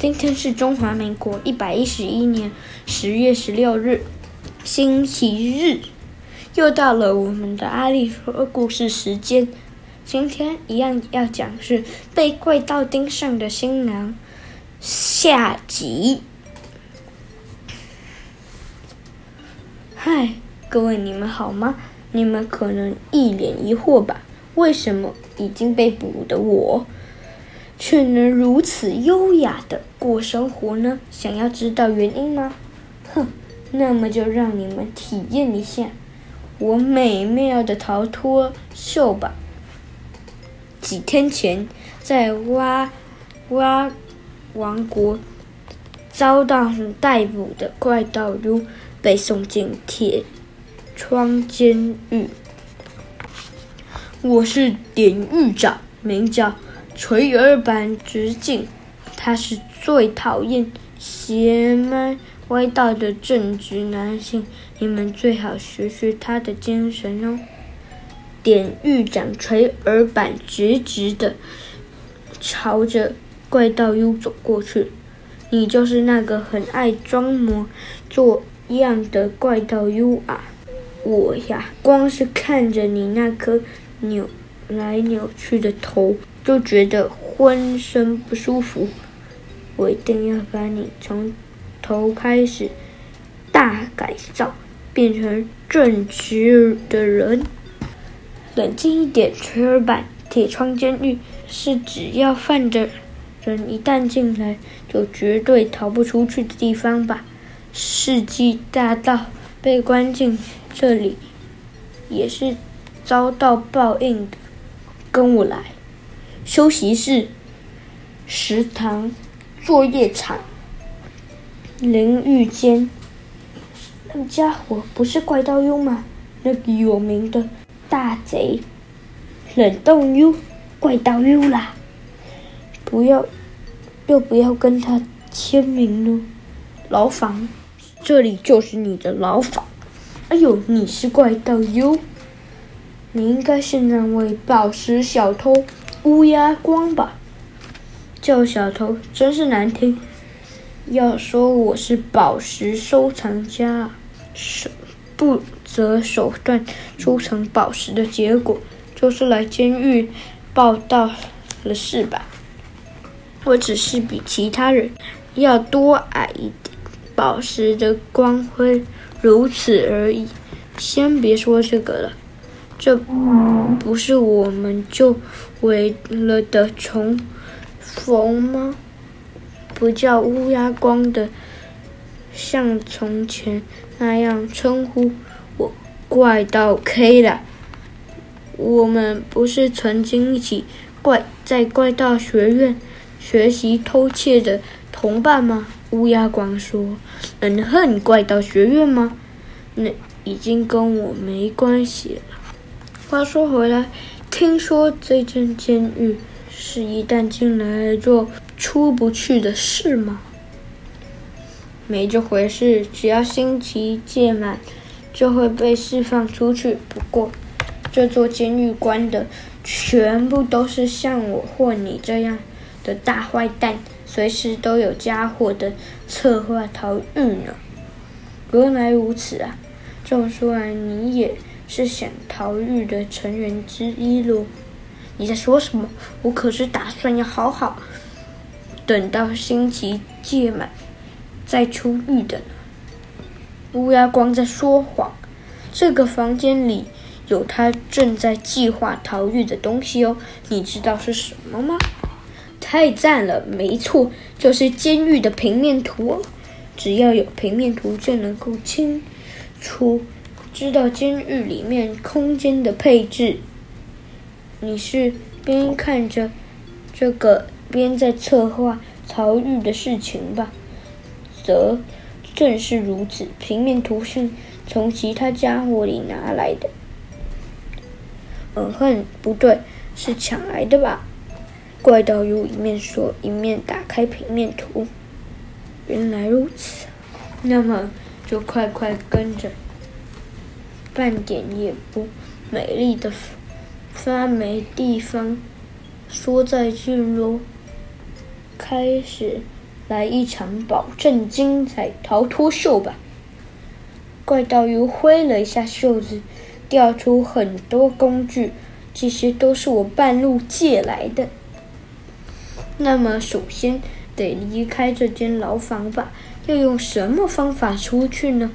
今天是中华民国一百一十一年十月十六日，星期日，又到了我们的阿力说故事时间。今天一样要讲是被怪盗盯上的新娘下集。嗨，各位你们好吗？你们可能一脸疑惑吧？为什么已经被捕的我，却能如此优雅的过生活呢？想要知道原因吗？哼，那么就让你们体验一下我美妙的逃脱秀吧。几天前，在挖挖王国遭到逮捕的怪盗 U 被送进铁窗监狱。我是典狱长，名叫垂耳板直进。他是最讨厌邪门歪道的正直男性，你们最好学学他的精神哦。典狱长垂耳板直直的朝着怪盗 U 走过去。你就是那个很爱装模作样的怪盗 U 啊！我呀，光是看着你那颗。扭来扭去的头，就觉得浑身不舒服。我一定要把你从头开始大改造，变成正直的人。冷静一点，垂耳板。铁窗监狱是只要犯的人一旦进来，就绝对逃不出去的地方吧？世纪大盗被关进这里，也是。遭到报应的，跟我来。休息室、食堂、作业场、淋浴间。那家伙不是怪盗 U 吗？那个有名的大贼，冷冻 U，怪盗 U 啦！不要，要不要跟他签名呢？牢房，这里就是你的牢房。哎呦，你是怪盗 U。你应该是那位宝石小偷乌鸦光吧？叫小偷真是难听。要说我是宝石收藏家，手不择手段收藏宝石的结果，就是来监狱报到了是吧？我只是比其他人要多矮一点，宝石的光辉如此而已。先别说这个了。这不是我们就为了的重逢吗？不叫乌鸦光的，像从前那样称呼我怪盗 K 了。我们不是曾经一起怪在怪盗学院学习偷窃的同伴吗？乌鸦光说：“能恨怪盗学院吗？那已经跟我没关系了。”话说回来，听说这间监狱是一旦进来就出不去的是吗？没这回事，只要星期届满，就会被释放出去。不过，这座监狱关的全部都是像我或你这样的大坏蛋，随时都有家伙的策划逃狱呢。原来如此啊！这么说来，你也。是想逃狱的成员之一喽？你在说什么？我可是打算要好好等到星期届满再出狱的呢。乌鸦光在说谎。这个房间里有他正在计划逃狱的东西哦。你知道是什么吗？太赞了！没错，就是监狱的平面图哦。只要有平面图，就能够清楚。知道监狱里面空间的配置，你是边看着这个边在策划逃狱的事情吧？则正是如此。平面图是从其他家伙里拿来的。嗯哼，不对，是抢来的吧？怪盗又一面说，一面打开平面图。原来如此，那么就快快跟着。半点也不美丽的发霉地方，说再见喽！开始来一场保证精彩逃脱秀吧！怪盗 U 挥了一下袖子，调出很多工具，这些都是我半路借来的。那么，首先得离开这间牢房吧？要用什么方法出去呢？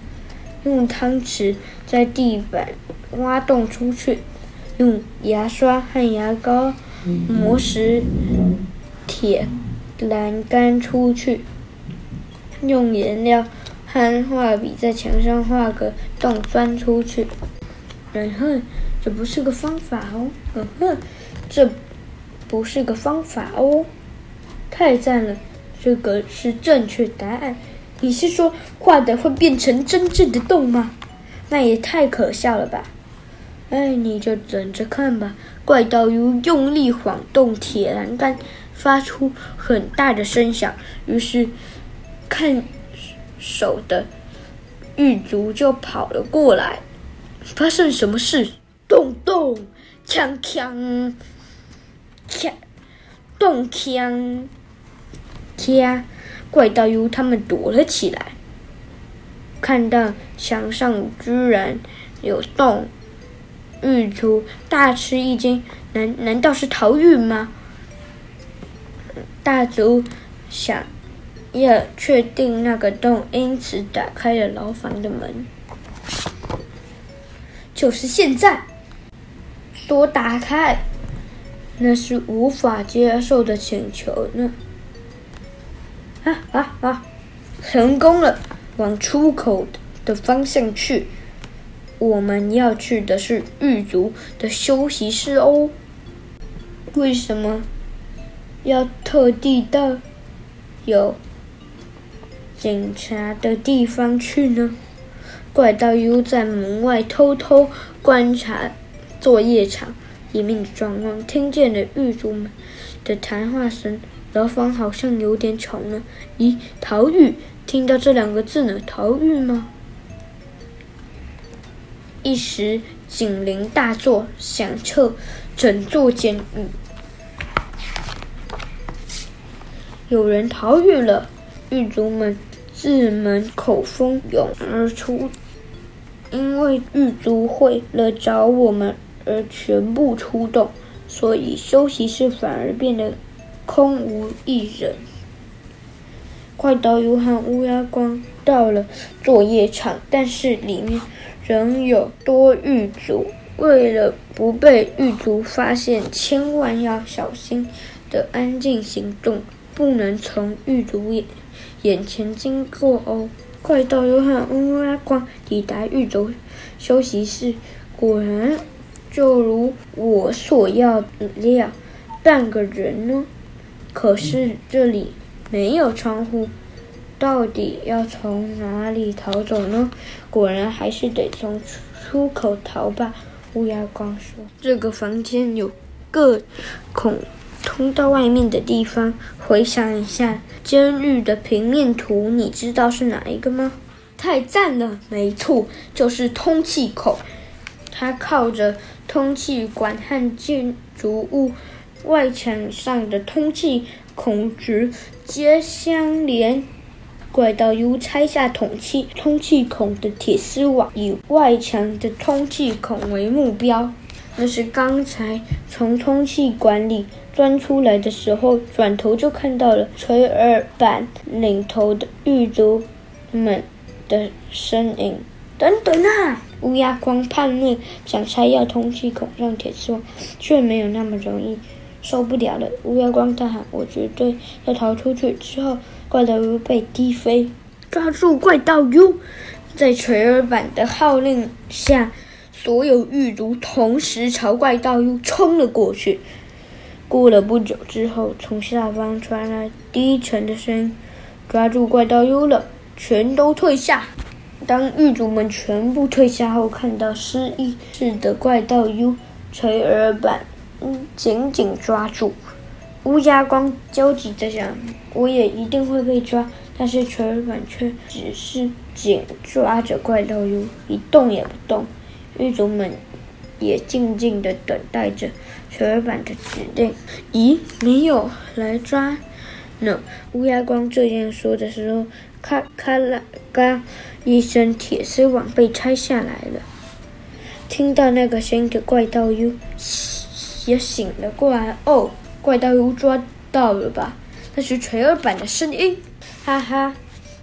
用汤匙在地板挖洞出去，用牙刷和牙膏磨石铁栏杆出去，用颜料和画笔在墙上画个洞钻出去。嗯哼，这不是个方法哦。嗯哼，这不是个方法哦。太赞了，这个是正确答案。你是说画的会变成真正的洞吗？那也太可笑了吧！哎，你就等着看吧。怪盗 U 用力晃动铁栏杆，发出很大的声响。于是，看守的狱卒就跑了过来。发生什么事？咚咚，锵锵，锵，咚锵，锵。怪盗 U 他们躲了起来，看到墙上居然有洞，狱卒大吃一惊，难难道是逃狱吗？大族想要确定那个洞，因此打开了牢房的门。就是现在，锁打开，那是无法接受的请求呢。啊啊啊！成功了，往出口的方向去。我们要去的是狱卒的休息室哦。为什么要特地到有警察的地方去呢？怪盗 U 在门外偷偷观察作业场里面的状况，听见了狱卒们的谈话声。牢房好像有点吵呢。咦，逃狱？听到这两个字呢？逃狱吗？一时警铃大作，响彻整座监狱。有人逃狱了！狱卒们自门口蜂拥而出，因为狱卒会了找我们而全部出动，所以休息室反而变得。空无一人。怪盗 U 和乌鸦光到了作业场，但是里面仍有多狱卒。为了不被狱卒发现，千万要小心的安静行动，不能从狱卒眼眼前经过哦。怪盗 U 和乌鸦光抵达狱卒休息室，果然就如我所料，半个人呢。可是这里没有窗户，到底要从哪里逃走呢？果然还是得从出口逃吧。乌鸦光说：“这个房间有个孔通到外面的地方。回想一下监狱的平面图，你知道是哪一个吗？”太赞了，没错，就是通气口。它靠着通气管和建筑物。外墙上的通气孔直接相连，怪盗 U 拆下通气通气孔的铁丝网，以外墙的通气孔为目标。那是刚才从通气管里钻出来的时候，转头就看到了垂耳板领头的狱卒们的身影。等等啊！乌鸦光叛逆，想拆掉通气孔上铁丝网，却没有那么容易。受不了了！乌鸦光大喊：“我绝对要逃出去！”之后，怪盗 U 被踢飞，抓住怪盗 U，在垂耳板的号令下，所有狱卒同时朝怪盗 U 冲了过去。过了不久之后，从下方传来低沉的声音：“抓住怪盗 U 了，全都退下！”当狱卒们全部退下后，看到失意似的怪盗 U，垂耳板。紧紧抓住。乌鸦光焦急地想：“我也一定会被抓。”但是垂耳板却只是紧抓着怪盗 U，一动也不动。狱卒们也静静地等待着垂耳板的指令。咦，没有来抓呢。乌鸦光这样说的时候，咔咔啦嘎一声，铁丝网被拆下来了。听到那个声音的怪盗 U 也醒了过来。哦，怪盗又抓到了吧？那是锤儿板的声音。哈哈，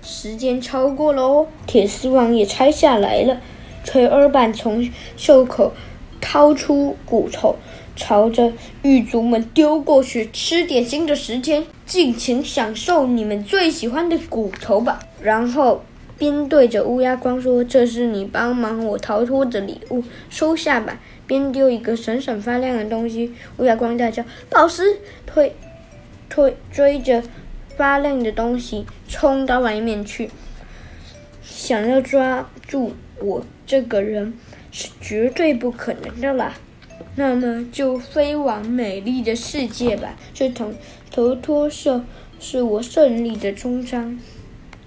时间超过了哦，铁丝网也拆下来了。锤儿板从袖口掏出骨头，朝着狱卒们丢过去。吃点心的时间，尽情享受你们最喜欢的骨头吧。然后边对着乌鸦光说：“这是你帮忙我逃脱的礼物，收下吧。”边丢一个闪闪发亮的东西。乌鸦光大叫：“宝石！”推推追着发亮的东西冲到外面去，想要抓住我这个人是绝对不可能的啦。那么就飞往美丽的世界吧。这头头脱秀是我胜利的终章。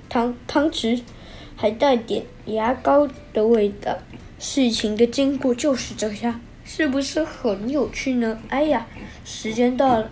汤汤匙还带点牙膏的味道。事情的经过就是这样，是不是很有趣呢？哎呀，时间到了，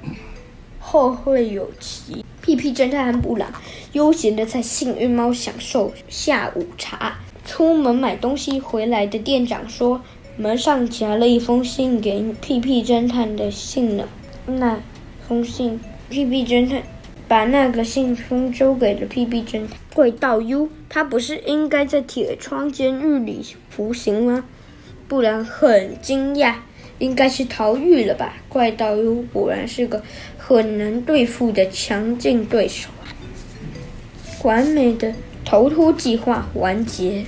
后会有期。屁屁侦探和布朗悠闲地在幸运猫享受下午茶。出门买东西回来的店长说。门上夹了一封信给屁屁侦探的信呢。那封信，屁屁侦探把那个信封交给了屁屁侦探。怪盗 U，他不是应该在铁窗监狱里服刑吗？不然很惊讶，应该是逃狱了吧？怪盗 U 果然是个很难对付的强劲对手啊！完美的逃脱计划完结。